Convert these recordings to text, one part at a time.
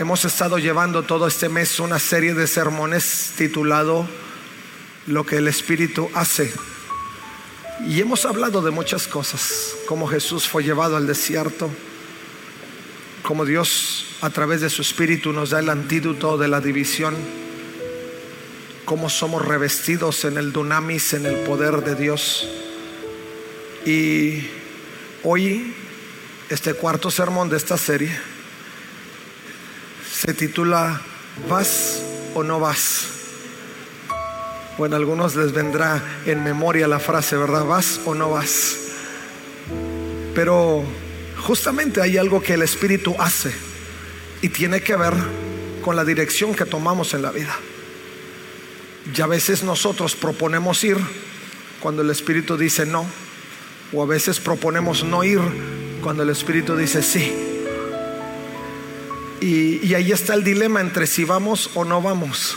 Hemos estado llevando todo este mes una serie de sermones titulado Lo que el Espíritu hace. Y hemos hablado de muchas cosas, como Jesús fue llevado al desierto, como Dios a través de su Espíritu nos da el antídoto de la división, cómo somos revestidos en el dunamis, en el poder de Dios. Y hoy, este cuarto sermón de esta serie, se titula ¿Vas o no vas? Bueno, a algunos les vendrá en memoria la frase, ¿verdad? ¿Vas o no vas? Pero justamente hay algo que el Espíritu hace y tiene que ver con la dirección que tomamos en la vida. Y a veces nosotros proponemos ir cuando el Espíritu dice no, o a veces proponemos no ir cuando el Espíritu dice sí. Y, ahí está el dilema entre si vamos o no vamos.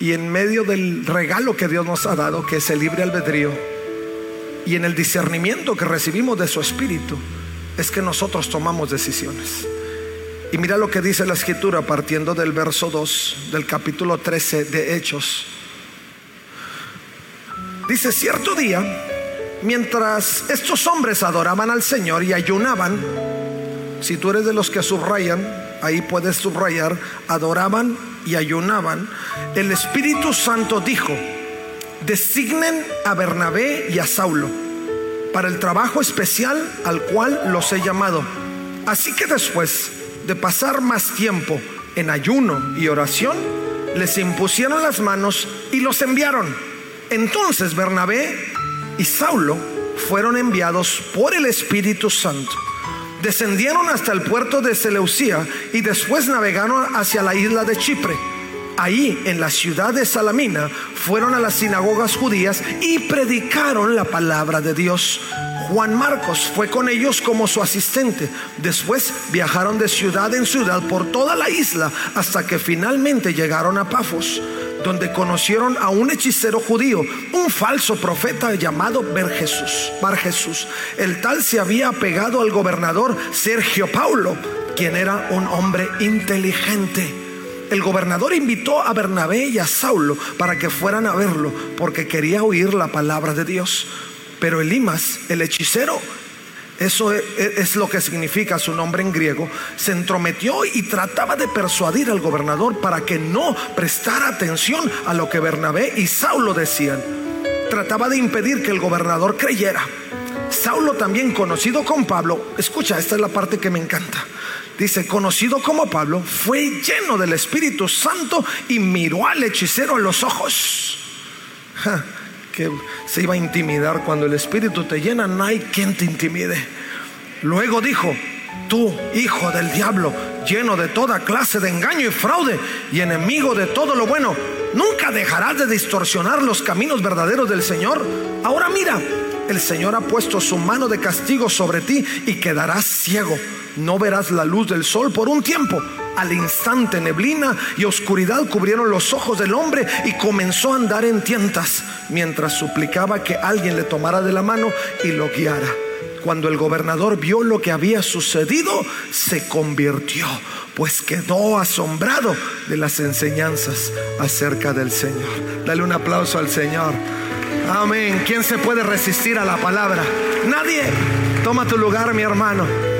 Y en medio del regalo que Dios nos ha dado, que es el libre albedrío, y en el discernimiento que recibimos de su Espíritu, es que nosotros tomamos decisiones. Y mira lo que dice la escritura partiendo del verso 2 del capítulo 13 de Hechos. Dice, cierto día, mientras estos hombres adoraban al Señor y ayunaban, si tú eres de los que subrayan, ahí puedes subrayar, adoraban y ayunaban, el Espíritu Santo dijo, designen a Bernabé y a Saulo para el trabajo especial al cual los he llamado. Así que después de pasar más tiempo en ayuno y oración, les impusieron las manos y los enviaron. Entonces Bernabé y Saulo fueron enviados por el Espíritu Santo descendieron hasta el puerto de Seleucía y después navegaron hacia la isla de Chipre. Ahí, en la ciudad de Salamina, fueron a las sinagogas judías y predicaron la palabra de Dios. Juan Marcos fue con ellos como su asistente. Después viajaron de ciudad en ciudad por toda la isla hasta que finalmente llegaron a Pafos donde conocieron a un hechicero judío, un falso profeta llamado Bar Jesús. El tal se había apegado al gobernador Sergio Paulo, quien era un hombre inteligente. El gobernador invitó a Bernabé y a Saulo para que fueran a verlo, porque quería oír la palabra de Dios. Pero Elimas, el hechicero, eso es, lo que significa su nombre en griego. Se entrometió y trataba de persuadir al gobernador para que no prestara atención a lo que Bernabé y Saulo decían. Trataba de impedir que el gobernador creyera. Saulo también conocido como Pablo, escucha, esta es la parte que me encanta. Dice, conocido como Pablo, fue lleno del Espíritu Santo y miró al hechicero en los ojos que se iba a intimidar. Cuando el Espíritu te llena, no hay quien te intimide. Luego dijo, tú, hijo del diablo, lleno de toda clase de engaño y fraude y enemigo de todo lo bueno, nunca dejarás de distorsionar los caminos verdaderos del Señor. Ahora mira, el Señor ha puesto su mano de castigo sobre ti y quedarás ciego. No verás la luz del sol por un tiempo. Al instante neblina y oscuridad cubrieron los ojos del hombre y comenzó a andar en tientas mientras suplicaba que alguien le tomara de la mano y lo guiara. Cuando el gobernador vio lo que había sucedido, se convirtió, pues quedó asombrado de las enseñanzas acerca del Señor. Dale un aplauso al Señor. Amén. ¿Quién se puede resistir a la palabra? Nadie. Toma tu lugar, mi hermano.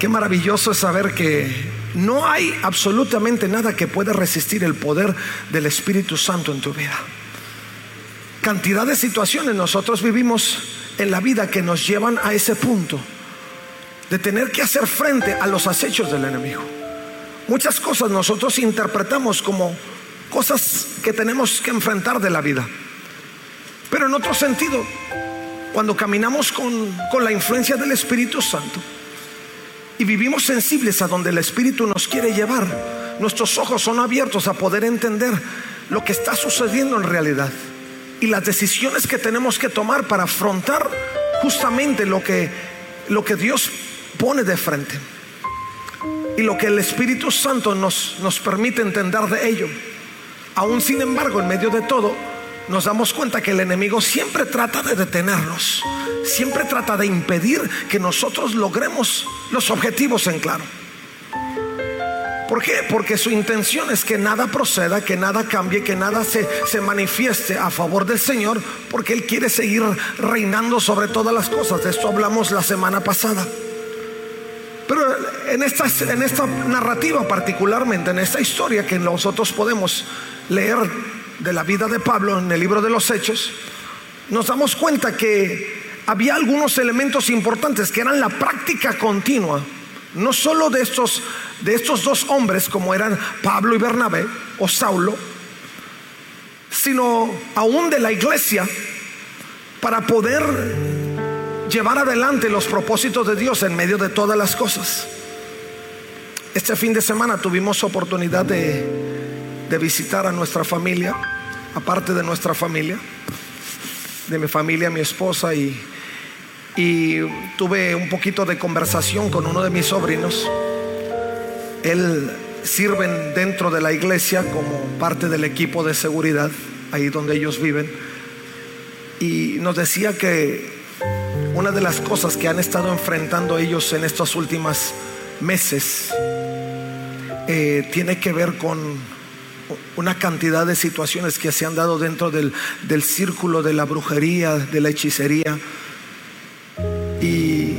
Qué maravilloso es saber que no hay absolutamente nada que pueda resistir el poder del Espíritu Santo en tu vida. Cantidad de situaciones nosotros vivimos en la vida que nos llevan a ese punto de tener que hacer frente a los acechos del enemigo. Muchas cosas nosotros interpretamos como cosas que tenemos que enfrentar de la vida. Pero en otro sentido, cuando caminamos con, con la influencia del Espíritu Santo, y vivimos sensibles a donde el Espíritu nos quiere llevar. Nuestros ojos son abiertos a poder entender lo que está sucediendo en realidad y las decisiones que tenemos que tomar para afrontar justamente lo que, lo que Dios pone de frente y lo que el Espíritu Santo nos, nos permite entender de ello. Aún sin embargo, en medio de todo, nos damos cuenta que el enemigo siempre trata de detenernos, siempre trata de impedir que nosotros logremos los objetivos en claro. ¿Por qué? Porque su intención es que nada proceda, que nada cambie, que nada se, se, manifieste a favor del Señor, porque Él quiere seguir reinando sobre todas las cosas. De esto hablamos la semana pasada. Pero en en esta narrativa particularmente, en esta historia que nosotros podemos leer de la vida de Pablo en el libro de los Hechos, nos damos cuenta que había algunos elementos importantes que eran la práctica continua, no solo de estos, de estos dos hombres como eran Pablo y Bernabé o Saulo, sino aún de la iglesia para poder llevar adelante los propósitos de Dios en medio de todas las cosas. Este fin de semana tuvimos oportunidad de, de visitar a nuestra familia, aparte de nuestra familia, de mi familia, mi esposa, y, y tuve un poquito de conversación con uno de mis sobrinos. Él sirven dentro de la iglesia como parte del equipo de seguridad, ahí donde ellos viven. Y nos decía que una de las cosas que han estado enfrentando ellos en estos últimos meses eh, tiene que ver con una cantidad de situaciones que se han dado dentro del, del círculo de la brujería, de la hechicería. Y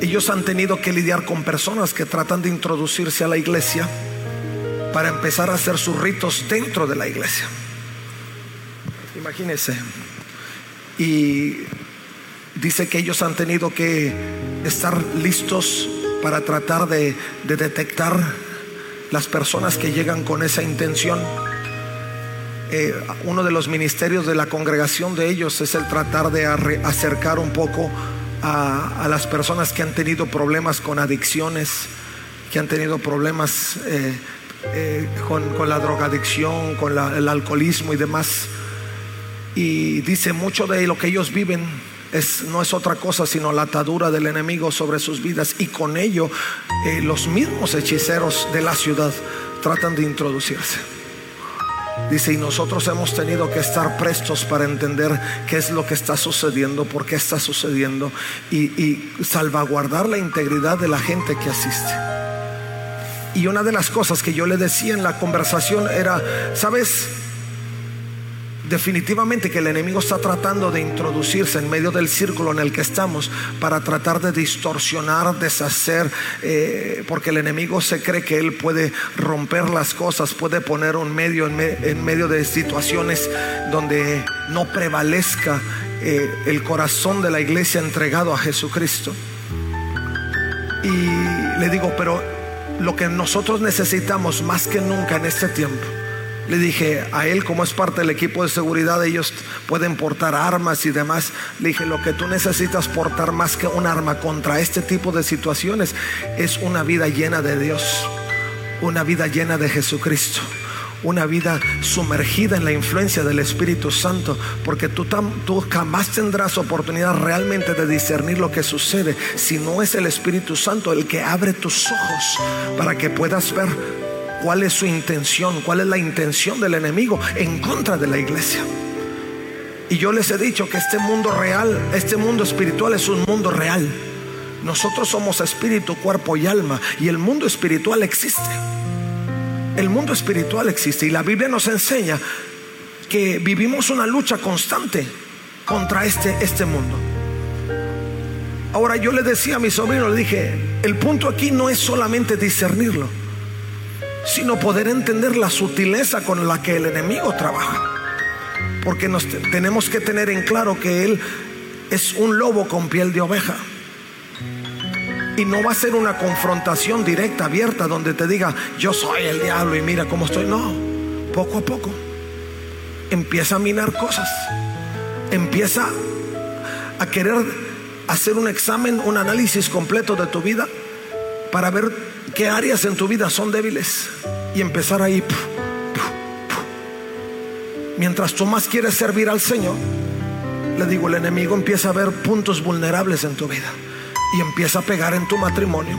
ellos han tenido que lidiar con personas que tratan de introducirse a la iglesia para empezar a hacer sus ritos dentro de la iglesia. Imagínense. Y dice que ellos han tenido que estar listos para tratar de, detectar las personas que llegan con esa intención. Eh, uno de los ministerios de la congregación de ellos es el tratar de acercar un poco a, las personas que han tenido problemas con adicciones, que han tenido problemas eh, eh, con, la drogadicción, con el alcoholismo y demás. Y dice mucho de lo que ellos viven no es otra cosa sino la atadura del enemigo sobre sus vidas y con ello eh, los mismos hechiceros de la ciudad tratan de introducirse. Dice, y nosotros hemos tenido que estar prestos para entender qué es lo que está sucediendo, por qué está sucediendo y, y salvaguardar la integridad de la gente que asiste. Y una de las cosas que yo le decía en la conversación era, ¿sabes? Definitivamente que el enemigo está tratando de introducirse en medio del círculo en el que estamos para tratar de distorsionar, deshacer, eh, porque el enemigo se cree que él puede romper las cosas, puede poner un medio en, medio de situaciones donde no prevalezca eh, el corazón de la iglesia entregado a Jesucristo. Y le digo, pero lo que nosotros necesitamos más que nunca en este tiempo, le dije a él, como es parte del equipo de seguridad, ellos pueden portar armas y demás. Le dije, lo que tú necesitas portar más que un arma contra este tipo de situaciones es una vida llena de Dios, una vida llena de Jesucristo una vida sumergida en la influencia del Espíritu Santo, porque tú, tú, jamás tendrás oportunidad realmente de discernir lo que sucede si no es el Espíritu Santo el que abre tus ojos para que puedas ver cuál es su intención, cuál es la intención del enemigo en contra de la iglesia. Y yo les he dicho que este mundo real, este mundo espiritual es un mundo real. Nosotros somos espíritu, cuerpo y alma. Y el mundo espiritual existe. El mundo espiritual existe. Y la Biblia nos enseña que vivimos una lucha constante contra este, este mundo. Ahora yo le decía a mi sobrino, le dije, el punto aquí no es solamente discernirlo sino poder entender la sutileza con la que el enemigo trabaja. Porque tenemos que tener en claro que Él es un lobo con piel de oveja. Y no va a ser una confrontación directa, abierta, donde te diga, yo soy el diablo y mira cómo estoy. No, poco a poco. Empieza a minar cosas. Empieza a querer hacer un examen, un análisis completo de tu vida para ver qué áreas en tu vida son débiles y empezar ahí. Mientras tú más quieres servir al Señor, le digo, el enemigo empieza a ver puntos vulnerables en tu vida y empieza a pegar en tu matrimonio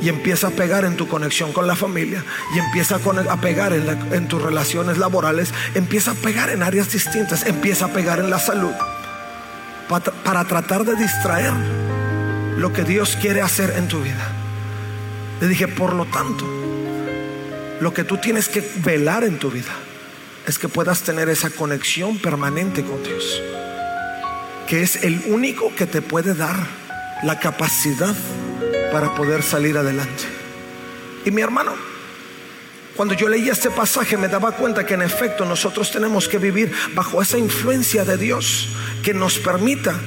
y empieza a pegar en tu conexión con la familia y empieza a, pegar en, tus relaciones laborales, empieza a pegar en áreas distintas, empieza a pegar en la salud para, para tratar de distraer lo que Dios quiere hacer en tu vida. Le dije, por lo tanto, lo que tú tienes que velar en tu vida es que puedas tener esa conexión permanente con Dios, que es el único que te puede dar la capacidad para poder salir adelante. Y mi hermano, cuando yo leía este pasaje me daba cuenta que en efecto nosotros tenemos que vivir bajo esa influencia de Dios que nos permita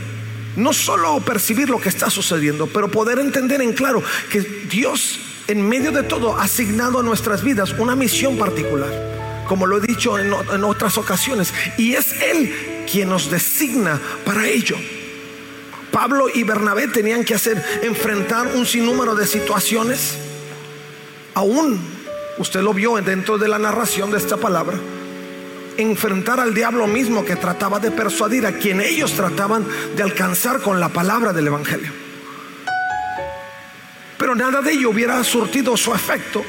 no solo percibir lo que está sucediendo, pero poder entender en claro que Dios en medio de todo ha asignado a nuestras vidas una misión particular, como lo he dicho en, en otras ocasiones, y es Él quien nos designa para ello. Pablo y Bernabé tenían que hacer enfrentar un sinnúmero de situaciones. Aún usted lo vio dentro de la narración de esta palabra. Enfrentar al diablo mismo que trataba de persuadir a quien ellos trataban de alcanzar con la palabra del Evangelio. Pero nada de ello hubiera surtido su efecto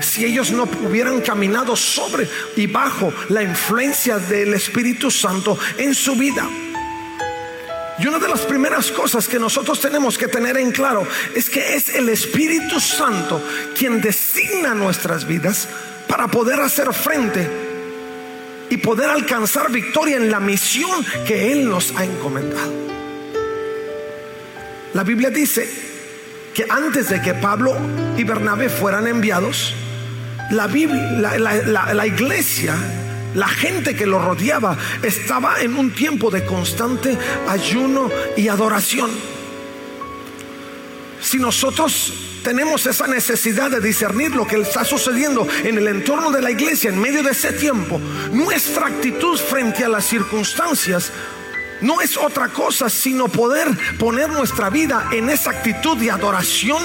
si ellos no hubieran caminado sobre y bajo la influencia del Espíritu Santo en su vida. Y una de las primeras cosas que nosotros tenemos que tener en claro es que es el Espíritu Santo quien designa nuestras vidas para poder hacer frente y poder alcanzar victoria en la misión que Él nos ha encomendado. La Biblia dice que antes de que Pablo y Bernabé fueran enviados, la, la iglesia la gente que lo rodeaba estaba en un tiempo de constante ayuno y adoración. Si nosotros tenemos esa necesidad de discernir lo que está sucediendo en el entorno de la iglesia en medio de ese tiempo, nuestra actitud frente a las circunstancias no es otra cosa sino poder poner nuestra vida en esa actitud de adoración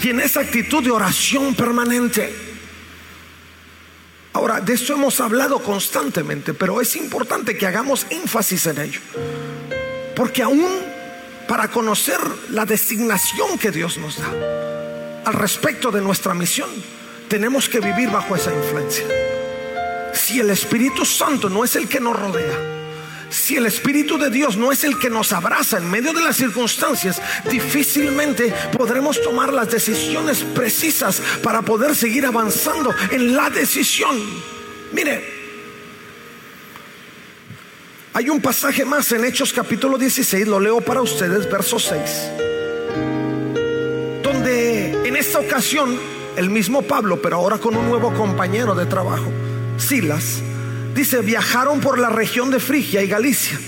y en esa actitud de oración permanente. Ahora, de esto hemos hablado constantemente, pero es importante que hagamos énfasis en ello. Porque aún para conocer la designación que Dios nos da al respecto de nuestra misión, tenemos que vivir bajo esa influencia. Si el Espíritu Santo no es el que nos rodea, si el Espíritu de Dios no es el que nos abraza en medio de las circunstancias, difícilmente podremos tomar las decisiones precisas para poder seguir avanzando en la decisión. Mire, hay un pasaje más en Hechos capítulo 16, lo leo para ustedes, verso 6, donde en esta ocasión el mismo Pablo, pero ahora con un nuevo compañero de trabajo, Silas, Dice, viajaron por la región de Frigia y Galicia,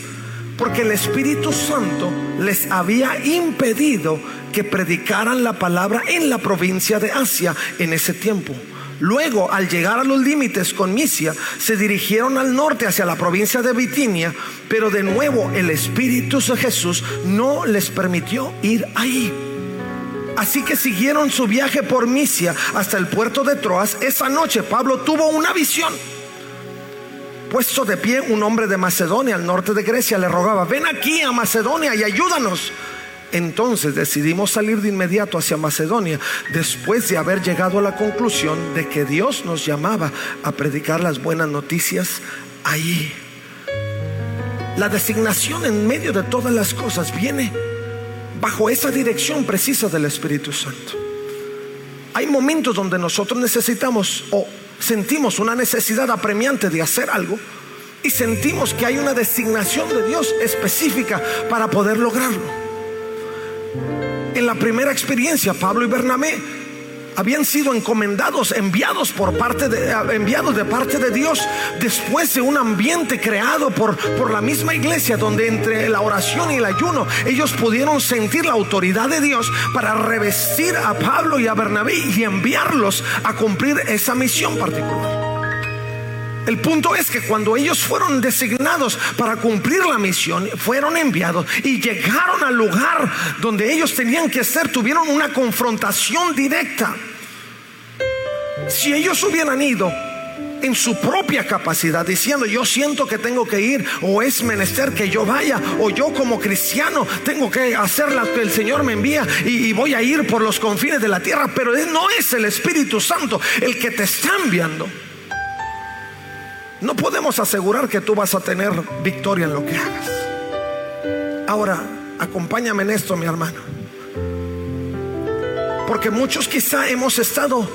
porque el Espíritu Santo les había impedido que predicaran la palabra en la provincia de Asia en ese tiempo. Luego, al llegar a los límites con Misia, se dirigieron al norte hacia la provincia de Bitinia, pero de nuevo el Espíritu de Jesús no les permitió ir ahí. Así que siguieron su viaje por Misia hasta el puerto de Troas. Esa noche Pablo tuvo una visión puesto de pie un hombre de Macedonia, al norte de Grecia, le rogaba, ven aquí a Macedonia y ayúdanos. Entonces decidimos salir de inmediato hacia Macedonia, después de haber llegado a la conclusión de que Dios nos llamaba a predicar las buenas noticias ahí. La designación en medio de todas las cosas viene bajo esa dirección precisa del Espíritu Santo. Hay momentos donde nosotros necesitamos o sentimos una necesidad apremiante de hacer algo y sentimos que hay una designación de Dios específica para poder lograrlo. En la primera experiencia, Pablo y Bernabé habían sido encomendados, enviados por parte de, enviados de parte de Dios después de un ambiente creado por, por la misma iglesia donde entre la oración y el ayuno ellos pudieron sentir la autoridad de Dios para revestir a Pablo y a Bernabé y enviarlos a cumplir esa misión particular. El punto es que cuando ellos fueron designados para cumplir la misión, fueron enviados y llegaron al lugar donde ellos tenían que ser, tuvieron una confrontación directa. Si ellos hubieran ido en su propia capacidad, diciendo yo siento que tengo que ir, o es menester que yo vaya, o yo como cristiano tengo que hacer lo que el Señor me envía y, y voy a ir por los confines de la tierra, pero no es el Espíritu Santo el que te está enviando. No podemos asegurar que tú vas a tener victoria en lo que hagas. Ahora, acompáñame en esto, mi hermano. Porque muchos quizá hemos estado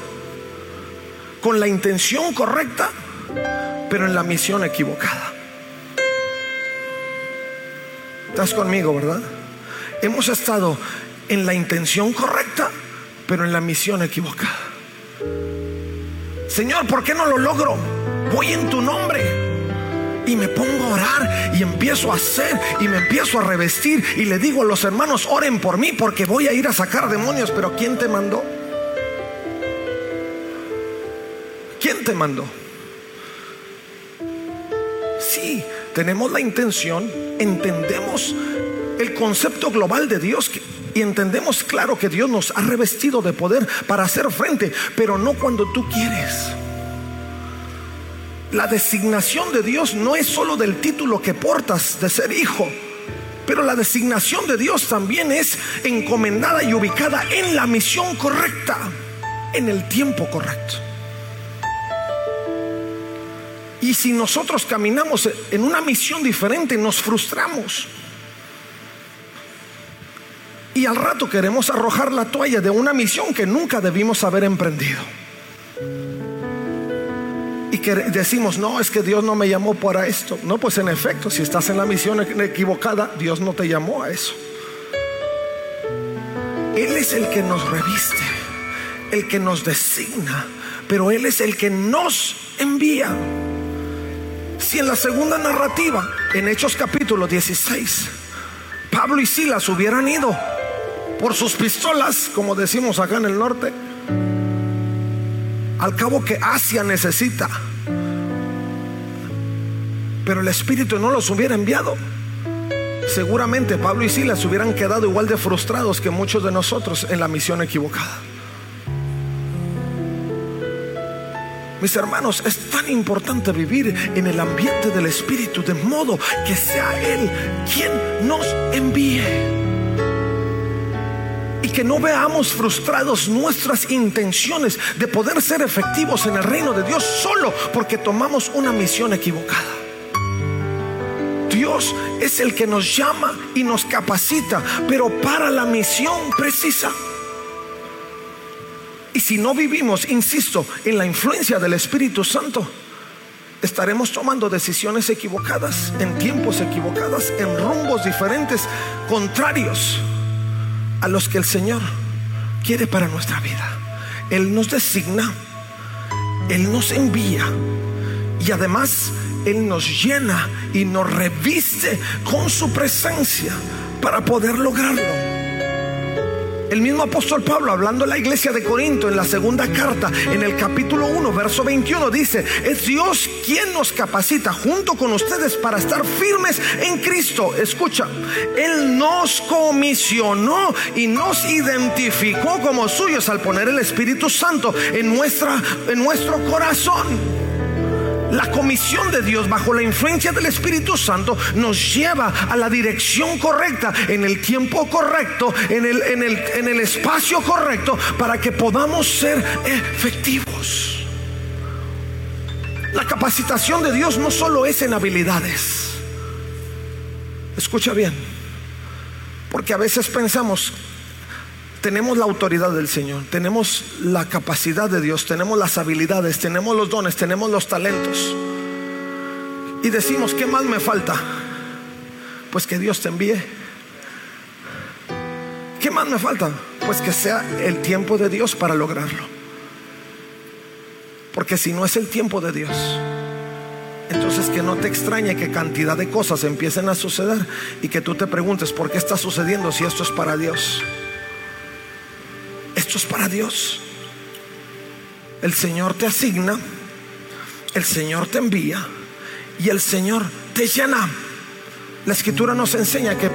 con la intención correcta, pero en la misión equivocada. ¿Estás conmigo, verdad? Hemos estado en la intención correcta, pero en la misión equivocada. Señor, ¿por qué no lo logro? Voy en tu nombre. Y me pongo a orar y empiezo a hacer y me empiezo a revestir y le digo a los hermanos, oren por mí porque voy a ir a sacar demonios. Pero ¿quién te mandó? ¿Quién te mandó? Sí, tenemos la intención, entendemos el concepto global de Dios y entendemos claro que Dios nos ha revestido de poder para hacer frente, pero no cuando tú quieres. La designación de Dios no es solo del título que portas de ser hijo, pero la designación de Dios también es encomendada y ubicada en la misión correcta, en el tiempo correcto. Y si nosotros caminamos en una misión diferente, nos frustramos. Y al rato queremos arrojar la toalla de una misión que nunca debimos haber emprendido que decimos, no, es que Dios no me llamó para esto. No, pues en efecto, si estás en la misión equivocada, Dios no te llamó a eso. Él es el que nos reviste, el que nos designa, pero Él es el que nos envía. Si en la segunda narrativa, en Hechos capítulo 16, Pablo y Silas hubieran ido por sus pistolas, como decimos acá en el norte, al cabo que Asia necesita. Pero el Espíritu no los hubiera enviado. Seguramente Pablo y Silas hubieran quedado igual de frustrados que muchos de nosotros en la misión equivocada. Mis hermanos, es tan importante vivir en el ambiente del Espíritu de modo que sea Él quien nos envíe que no veamos frustrados nuestras intenciones de poder ser efectivos en el reino de Dios solo porque tomamos una misión equivocada. Dios es el que nos llama y nos capacita, pero para la misión precisa. Y si no vivimos, insisto, en la influencia del Espíritu Santo, estaremos tomando decisiones equivocadas, en tiempos equivocados, en rumbos diferentes, contrarios a los que el Señor quiere para nuestra vida. Él nos designa, Él nos envía y además Él nos llena y nos reviste con su presencia para poder lograrlo. El mismo apóstol Pablo, hablando a la iglesia de Corinto en la segunda carta, en el capítulo 1, verso 21, dice, es Dios quien nos capacita junto con ustedes para estar firmes en Cristo. Escucha, Él nos comisionó y nos identificó como suyos al poner el Espíritu Santo en, nuestra, en nuestro corazón. La comisión de Dios bajo la influencia del Espíritu Santo nos lleva a la dirección correcta, en el tiempo correcto, en el, en el, en el espacio correcto, para que podamos ser efectivos. La capacitación de Dios no solo es en habilidades. Escucha bien, porque a veces pensamos tenemos la autoridad del Señor, tenemos la capacidad de Dios, tenemos las habilidades, tenemos los dones, tenemos los talentos. Y decimos, ¿qué más me falta? Pues que Dios te envíe. ¿Qué más me falta? Pues que sea el tiempo de Dios para lograrlo. Porque si no es el tiempo de Dios, entonces que no te extrañe que cantidad de cosas empiecen a suceder y que tú te preguntes, ¿por qué está sucediendo si esto es para Dios? Para Dios. El Señor te asigna el Señor te envía y el Señor te llena. La escritura nos enseña que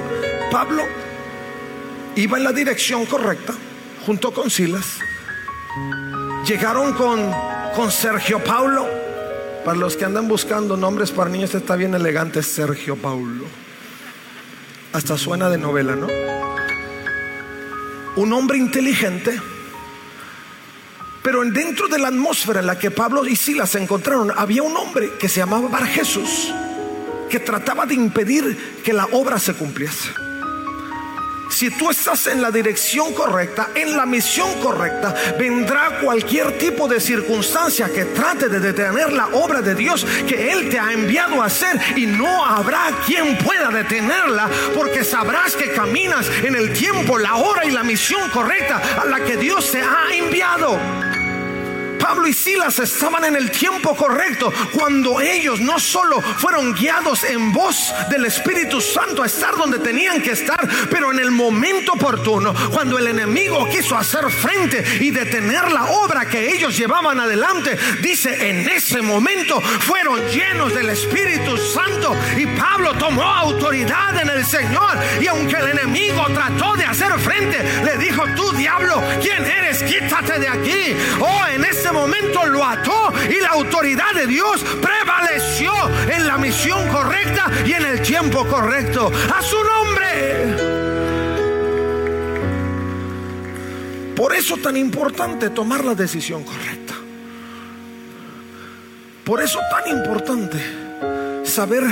Pablo iba en la dirección correcta junto con Silas. Llegaron con, con Sergio Paulo. Para los que andan buscando nombres para niños, está bien elegante Sergio Paulo. Hasta suena de novela, ¿no? Un hombre inteligente. Pero dentro de la atmósfera en la que Pablo y Silas se encontraron, había un hombre que se llamaba Bar Jesús, que trataba de impedir que la obra se cumpliese si tú estás en la dirección correcta, en la misión correcta, vendrá cualquier tipo de circunstancia que trate de detener la obra de Dios que Él te ha enviado a hacer y no habrá quien pueda detenerla porque sabrás que caminas en el tiempo, la hora y la misión correcta a la que Dios te ha enviado. Pablo y Silas estaban en el tiempo correcto cuando ellos no solo fueron guiados en voz del Espíritu Santo a estar donde tenían que estar, pero en el momento oportuno, cuando el enemigo quiso hacer frente y detener la obra que ellos llevaban adelante, dice, en ese momento fueron llenos del Espíritu Santo y Pablo tomó autoridad en el Señor y aunque el enemigo trató de hacer frente, le dijo, tú diablo, ¿quién eres? Quítate de aquí. Oh, en ese momento lo ató y la autoridad de Dios prevaleció en la misión correcta y en el tiempo correcto. A su nombre. Por eso tan importante tomar la decisión correcta. Por eso tan importante saber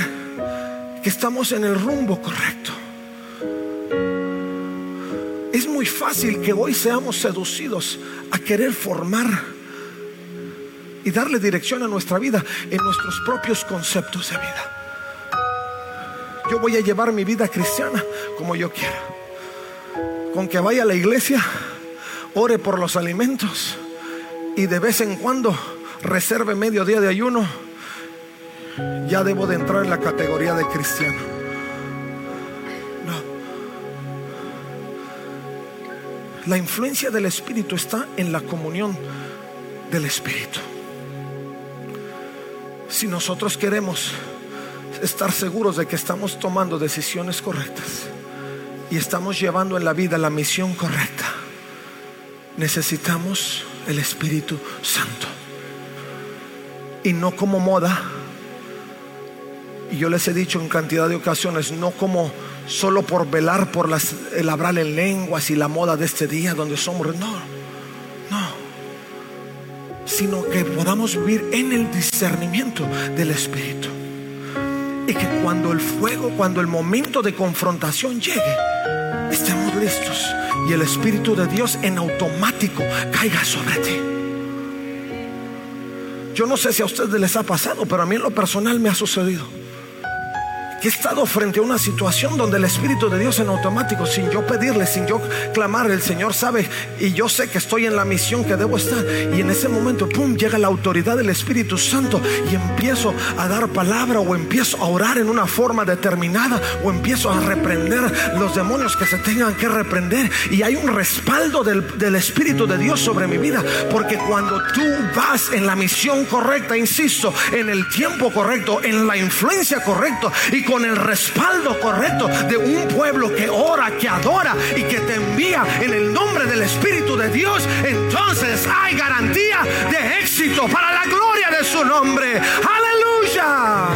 que estamos en el rumbo correcto. Es muy fácil que hoy seamos seducidos a querer formar y darle dirección a nuestra vida en nuestros propios conceptos de vida. Yo voy a llevar mi vida cristiana como yo quiera. Con que vaya a la iglesia, ore por los alimentos y de vez en cuando reserve medio día de ayuno, ya debo de entrar en la categoría de cristiano. No. La influencia del Espíritu está en la comunión del Espíritu si nosotros queremos estar seguros de que estamos tomando decisiones correctas y estamos llevando en la vida la misión correcta, necesitamos el Espíritu Santo. Y no como moda. Y yo les he dicho en cantidad de ocasiones, no como solo por velar por las, el hablar en lenguas y la moda de este día donde somos. No sino que podamos vivir en el discernimiento del Espíritu. Y que cuando el fuego, cuando el momento de confrontación llegue, estemos listos y el Espíritu de Dios en automático caiga sobre ti. Yo no sé si a ustedes les ha pasado, pero a mí en lo personal me ha sucedido he estado frente a una situación donde el Espíritu de Dios en automático, sin yo pedirle, sin yo clamar, el Señor sabe y yo sé que estoy en la misión que debo estar. Y en ese momento, pum, llega la autoridad del Espíritu Santo y empiezo a dar palabra o empiezo a orar en una forma determinada o empiezo a reprender los demonios que se tengan que reprender. Y hay un respaldo del, del Espíritu de Dios sobre mi vida. Porque cuando tú vas en la misión correcta, insisto, en el tiempo correcto, en la influencia correcta y con el respaldo correcto de un pueblo que ora, que adora y que te envía en el nombre del Espíritu de Dios, entonces hay garantía de éxito para la gloria de su nombre. Aleluya.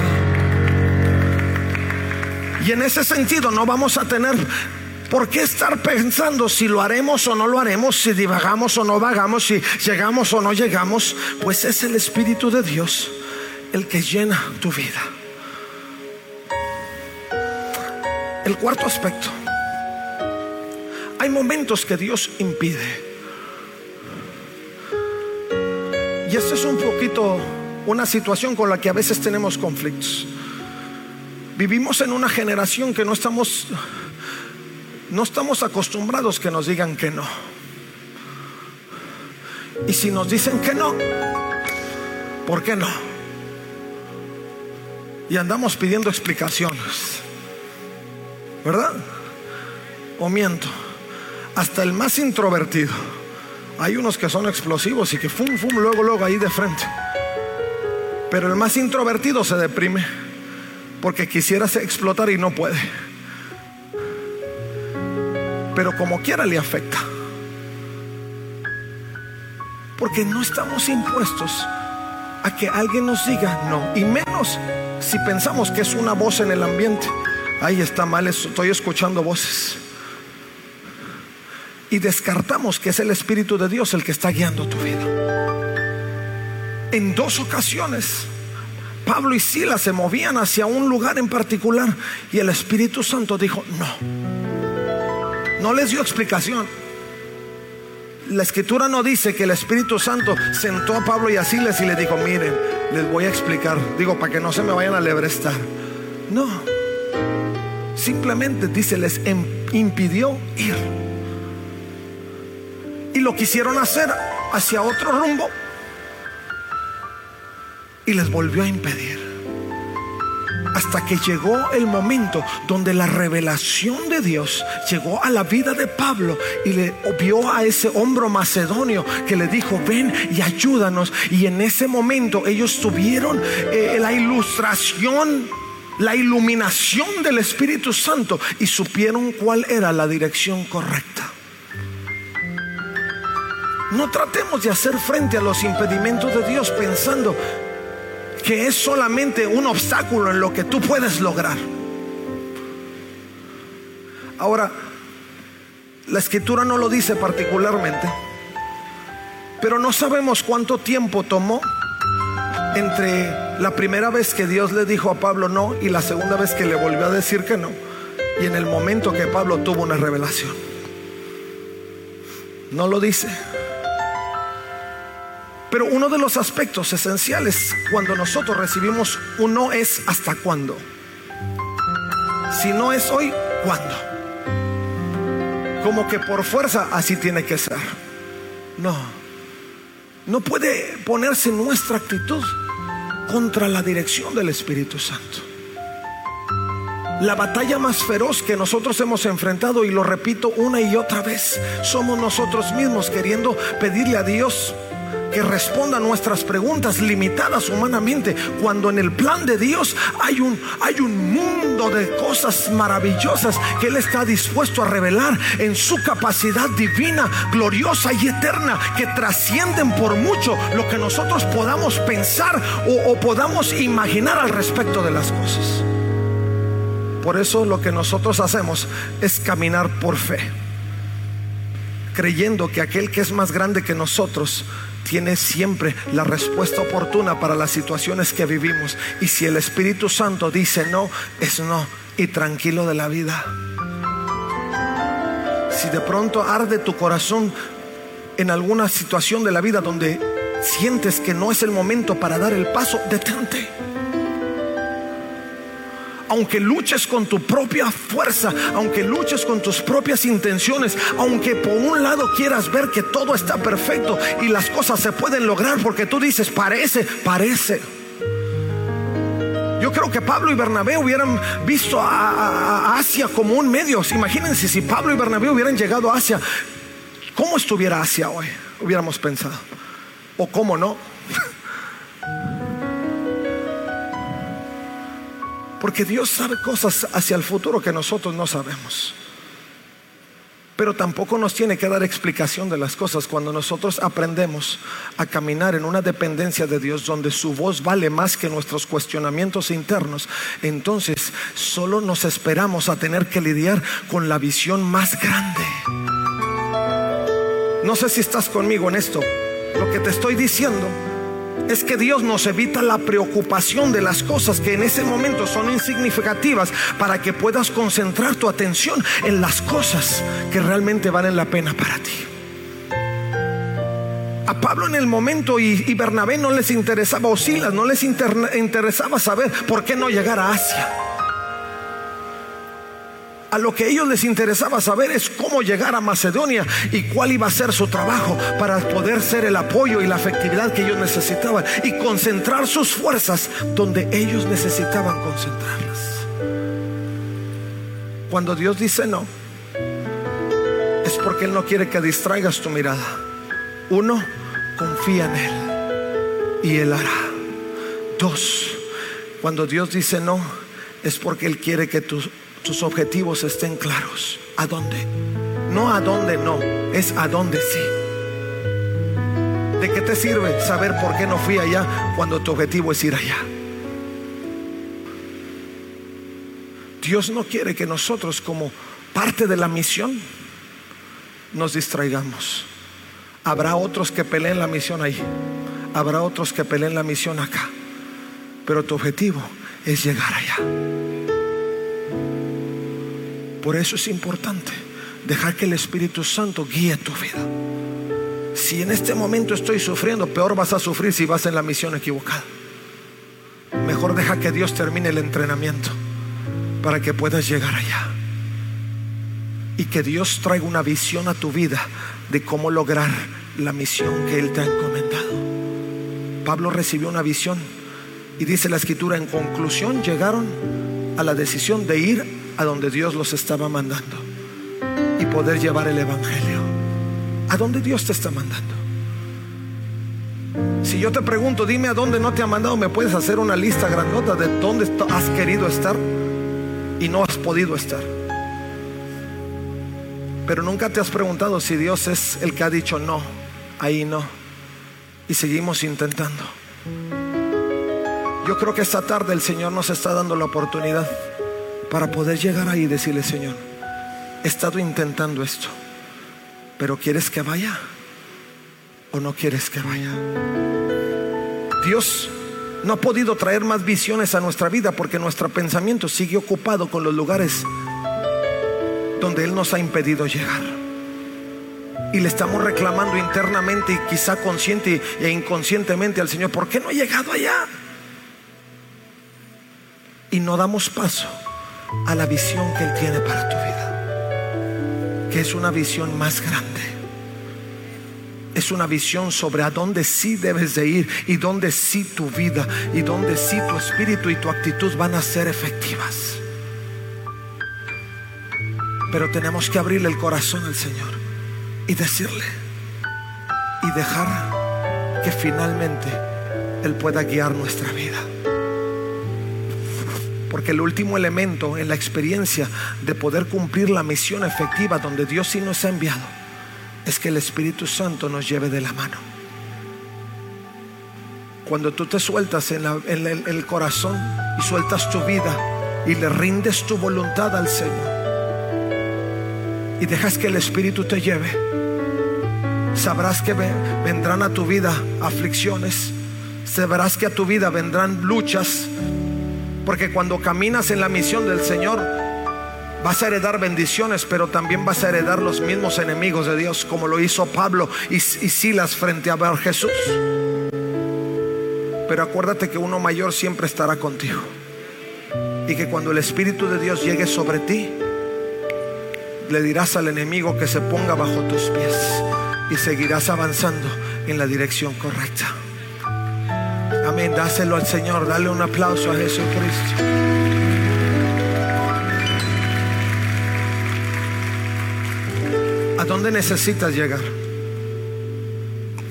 Y en ese sentido no vamos a tener ¿Por qué estar pensando si lo haremos o no lo haremos, si divagamos o no vagamos, si llegamos o no llegamos? Pues es el Espíritu de Dios el que llena tu vida. El cuarto aspecto. Hay momentos que Dios impide. Y esto es un poquito una situación con la que a veces tenemos conflictos. Vivimos en una generación que no estamos no estamos acostumbrados que nos digan que no. Y si nos dicen que no, ¿por qué no? Y andamos pidiendo explicaciones. ¿Verdad? O miento. Hasta el más introvertido. Hay unos que son explosivos y que fum, fum, luego, luego ahí de frente. Pero el más introvertido se deprime porque quisiera explotar y no puede. Pero como quiera le afecta. Porque no estamos impuestos a que alguien nos diga no. Y menos si pensamos que es una voz en el ambiente. Ahí está mal, estoy escuchando voces. Y descartamos que es el Espíritu de Dios el que está guiando tu vida. En dos ocasiones, Pablo y Silas se movían hacia un lugar en particular y el Espíritu Santo dijo, no. No les dio explicación. La escritura no dice que el Espíritu Santo sentó a Pablo y a Silas y le dijo, miren, les voy a explicar. Digo, para que no se me vayan a lebrestar. No. Simplemente dice, les impidió ir. Y lo quisieron hacer hacia otro rumbo. Y les volvió a impedir. Hasta que llegó el momento donde la revelación de Dios llegó a la vida de Pablo y le vio a ese hombro macedonio que le dijo, ven y ayúdanos. Y en ese momento ellos tuvieron eh, la ilustración la iluminación del Espíritu Santo y supieron cuál era la dirección correcta. No tratemos de hacer frente a los impedimentos de Dios pensando que es solamente un obstáculo en lo que tú puedes lograr. Ahora, la escritura no lo dice particularmente, pero no sabemos cuánto tiempo tomó entre la primera vez que Dios le dijo a Pablo no y la segunda vez que le volvió a decir que no. Y en el momento que Pablo tuvo una revelación. No lo dice. Pero uno de los aspectos esenciales cuando nosotros recibimos un no es hasta cuándo. Si no es hoy, ¿cuándo? Como que por fuerza así tiene que ser. No. No puede ponerse nuestra actitud contra la dirección del Espíritu Santo. La batalla más feroz que nosotros hemos enfrentado, y lo repito una y otra vez, somos nosotros mismos queriendo pedirle a Dios que responda a nuestras preguntas limitadas humanamente, cuando en el plan de Dios hay un, hay un mundo de cosas maravillosas que Él está dispuesto a revelar en su capacidad divina, gloriosa y eterna, que trascienden por mucho lo que nosotros podamos pensar o, o podamos imaginar al respecto de las cosas. Por eso lo que nosotros hacemos es caminar por fe, creyendo que aquel que es más grande que nosotros tiene siempre la respuesta oportuna para las situaciones que vivimos. Y si el Espíritu Santo dice no, es no. Y tranquilo de la vida. Si de pronto arde tu corazón en alguna situación de la vida donde sientes que no es el momento para dar el paso, detente aunque luches con tu propia fuerza, aunque luches con tus propias intenciones, aunque por un lado quieras ver que todo está perfecto y las cosas se pueden lograr porque tú dices, parece, parece. Yo creo que Pablo y Bernabé hubieran visto a, Asia como un medio. Imagínense si Pablo y Bernabé hubieran llegado a Asia, ¿cómo estuviera Asia hoy? Hubiéramos pensado. O cómo no. Porque Dios sabe cosas hacia el futuro que nosotros no sabemos. Pero tampoco nos tiene que dar explicación de las cosas cuando nosotros aprendemos a caminar en una dependencia de Dios donde su voz vale más que nuestros cuestionamientos internos. Entonces solo nos esperamos a tener que lidiar con la visión más grande. No sé si estás conmigo en esto. Lo que te estoy diciendo es que Dios nos evita la preocupación de las cosas que en ese momento son insignificativas para que puedas concentrar tu atención en las cosas que realmente valen la pena para ti. A Pablo en el momento y, Bernabé no les interesaba, o Silas no les interesaba saber por qué no llegar a Asia. A lo que ellos les interesaba saber es cómo llegar a Macedonia y cuál iba a ser su trabajo para poder ser el apoyo y la efectividad que ellos necesitaban y concentrar sus fuerzas donde ellos necesitaban concentrarlas. Cuando Dios dice no, es porque Él no quiere que distraigas tu mirada. Uno, confía en Él y Él hará. Dos, cuando Dios dice no, es porque Él quiere que tus, tus objetivos estén claros. ¿A dónde? No a dónde no, es a dónde sí. ¿De qué te sirve saber por qué no fui allá cuando tu objetivo es ir allá? Dios no quiere que nosotros como parte de la misión nos distraigamos. Habrá otros que peleen la misión ahí. Habrá otros que peleen la misión acá. Pero tu objetivo es llegar allá. Por eso es importante dejar que el Espíritu Santo guíe tu vida. Si en este momento estoy sufriendo, peor vas a sufrir si vas en la misión equivocada. Mejor deja que Dios termine el entrenamiento para que puedas llegar allá. Y que Dios traiga una visión a tu vida de cómo lograr la misión que Él te ha encomendado. Pablo recibió una visión y dice la escritura, en conclusión llegaron a la decisión de ir a donde Dios los estaba mandando y poder llevar el Evangelio. ¿A dónde Dios te está mandando? Si yo te pregunto, dime a dónde no te ha mandado, me puedes hacer una lista grandota de dónde has querido estar y no has podido estar. Pero nunca te has preguntado si Dios es el que ha dicho no, ahí no. Y seguimos intentando. Yo creo que esta tarde el Señor nos está dando la oportunidad para poder llegar ahí y decirle, Señor, he estado intentando esto, pero ¿quieres que vaya o no quieres que vaya? Dios no ha podido traer más visiones a nuestra vida porque nuestro pensamiento sigue ocupado con los lugares donde Él nos ha impedido llegar. Y le estamos reclamando internamente y quizá consciente e inconscientemente al Señor, ¿por qué no he llegado allá? Y no damos paso a la visión que Él tiene para tu vida, que es una visión más grande es una visión sobre a dónde sí debes de ir y dónde sí tu vida y dónde sí tu espíritu y tu actitud van a ser efectivas. Pero tenemos que abrirle el corazón al Señor y decirle y dejar que finalmente Él pueda guiar nuestra vida. Porque el último elemento en la experiencia de poder cumplir la misión efectiva donde Dios sí nos ha enviado es que el Espíritu Santo nos lleve de la mano. Cuando tú te sueltas en, el corazón y sueltas tu vida y le rindes tu voluntad al Señor y dejas que el Espíritu te lleve, sabrás que vendrán a tu vida aflicciones, sabrás que a tu vida vendrán luchas, porque cuando caminas en la misión del Señor, Vas a heredar bendiciones, pero también vas a heredar los mismos enemigos de Dios, como lo hizo Pablo y, Silas frente a ver Jesús. Pero acuérdate que uno mayor siempre estará contigo. Y que cuando el Espíritu de Dios llegue sobre ti, le dirás al enemigo que se ponga bajo tus pies y seguirás avanzando en la dirección correcta. Dáselo al Señor. Dale un aplauso a Jesucristo. ¿A dónde necesitas llegar?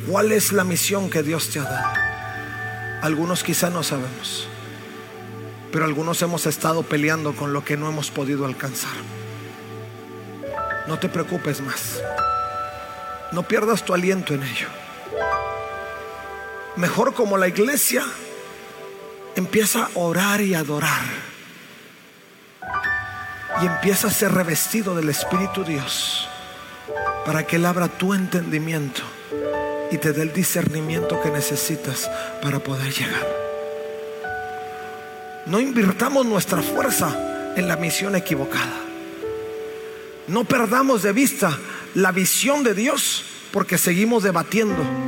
¿Cuál es la misión que Dios te ha dado? Algunos quizá no sabemos, pero algunos hemos estado peleando con lo que no hemos podido alcanzar. No te preocupes más. No pierdas tu aliento en ello. Mejor como la iglesia empieza a orar y adorar. Y empieza a ser revestido del Espíritu Dios para que Él abra tu entendimiento y te dé el discernimiento que necesitas para poder llegar. No invirtamos nuestra fuerza en la misión equivocada. No perdamos de vista la visión de Dios porque seguimos debatiendo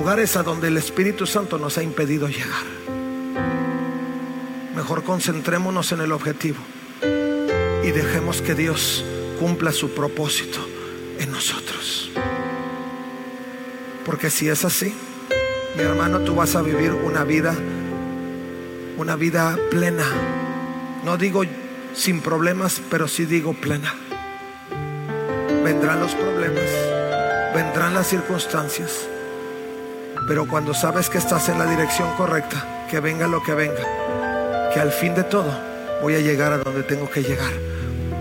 lugares a donde el Espíritu Santo nos ha impedido llegar. Mejor concentrémonos en el objetivo y dejemos que Dios cumpla su propósito en nosotros. Porque si es así, mi hermano, tú vas a vivir una vida, una vida plena. No digo sin problemas, pero sí digo plena. Vendrán los problemas, vendrán las circunstancias, Pero cuando sabes que estás en la dirección correcta, que venga lo que venga, que al fin de todo voy a llegar a donde tengo que llegar,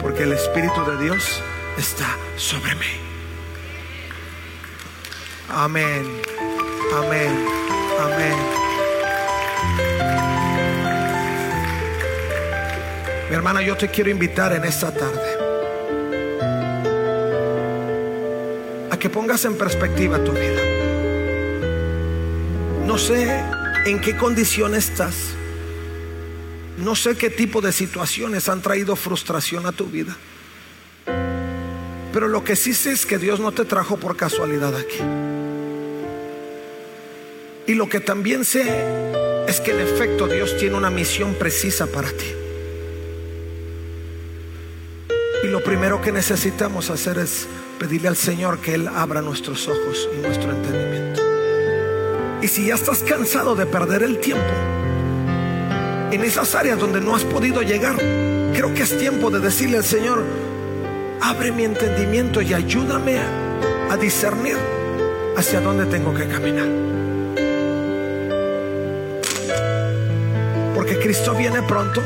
porque el Espíritu de Dios está sobre mí. Amén, amén, amén. Mi hermana, yo te quiero invitar en esta tarde a que pongas en perspectiva tu vida. No sé en qué condición estás. No sé qué tipo de situaciones han traído frustración a tu vida. Pero lo que sí sé es que Dios no te trajo por casualidad aquí. Y lo que también sé es que en efecto Dios tiene una misión precisa para ti. Y lo primero que necesitamos hacer es pedirle al Señor que Él abra nuestros ojos y nuestro entendimiento. Y si ya estás cansado de perder el tiempo en esas áreas donde no has podido llegar, creo que es tiempo de decirle al Señor, abre mi entendimiento y ayúdame a discernir hacia dónde tengo que caminar. Porque Cristo viene pronto.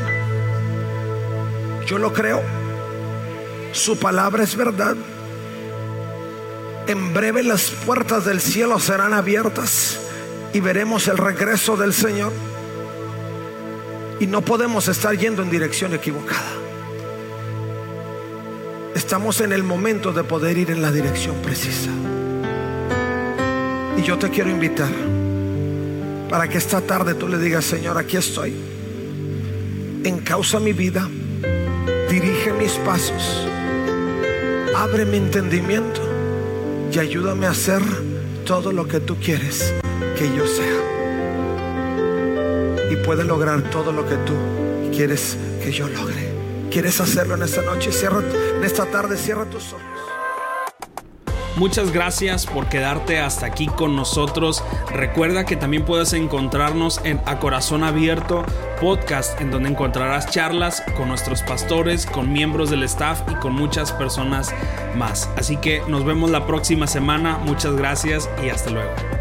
Yo lo creo. Su palabra es verdad. En breve las puertas del cielo serán abiertas y veremos el regreso del Señor. Y no podemos estar yendo en dirección equivocada. Estamos en el momento de poder ir en la dirección precisa. Y yo te quiero invitar para que esta tarde tú le digas, Señor, aquí estoy. Encausa mi vida, dirige mis pasos, abre mi entendimiento y ayúdame a hacer todo lo que tú quieres que yo sea. Y puede lograr todo lo que tú quieres que yo logre. ¿Quieres hacerlo en esta noche? Cierra, en esta tarde, cierra tus ojos. Muchas gracias por quedarte hasta aquí con nosotros. Recuerda que también puedes encontrarnos en A Corazón Abierto podcast, en donde encontrarás charlas con nuestros pastores, con miembros del staff y con muchas personas más. Así que nos vemos la próxima semana. Muchas gracias y hasta luego.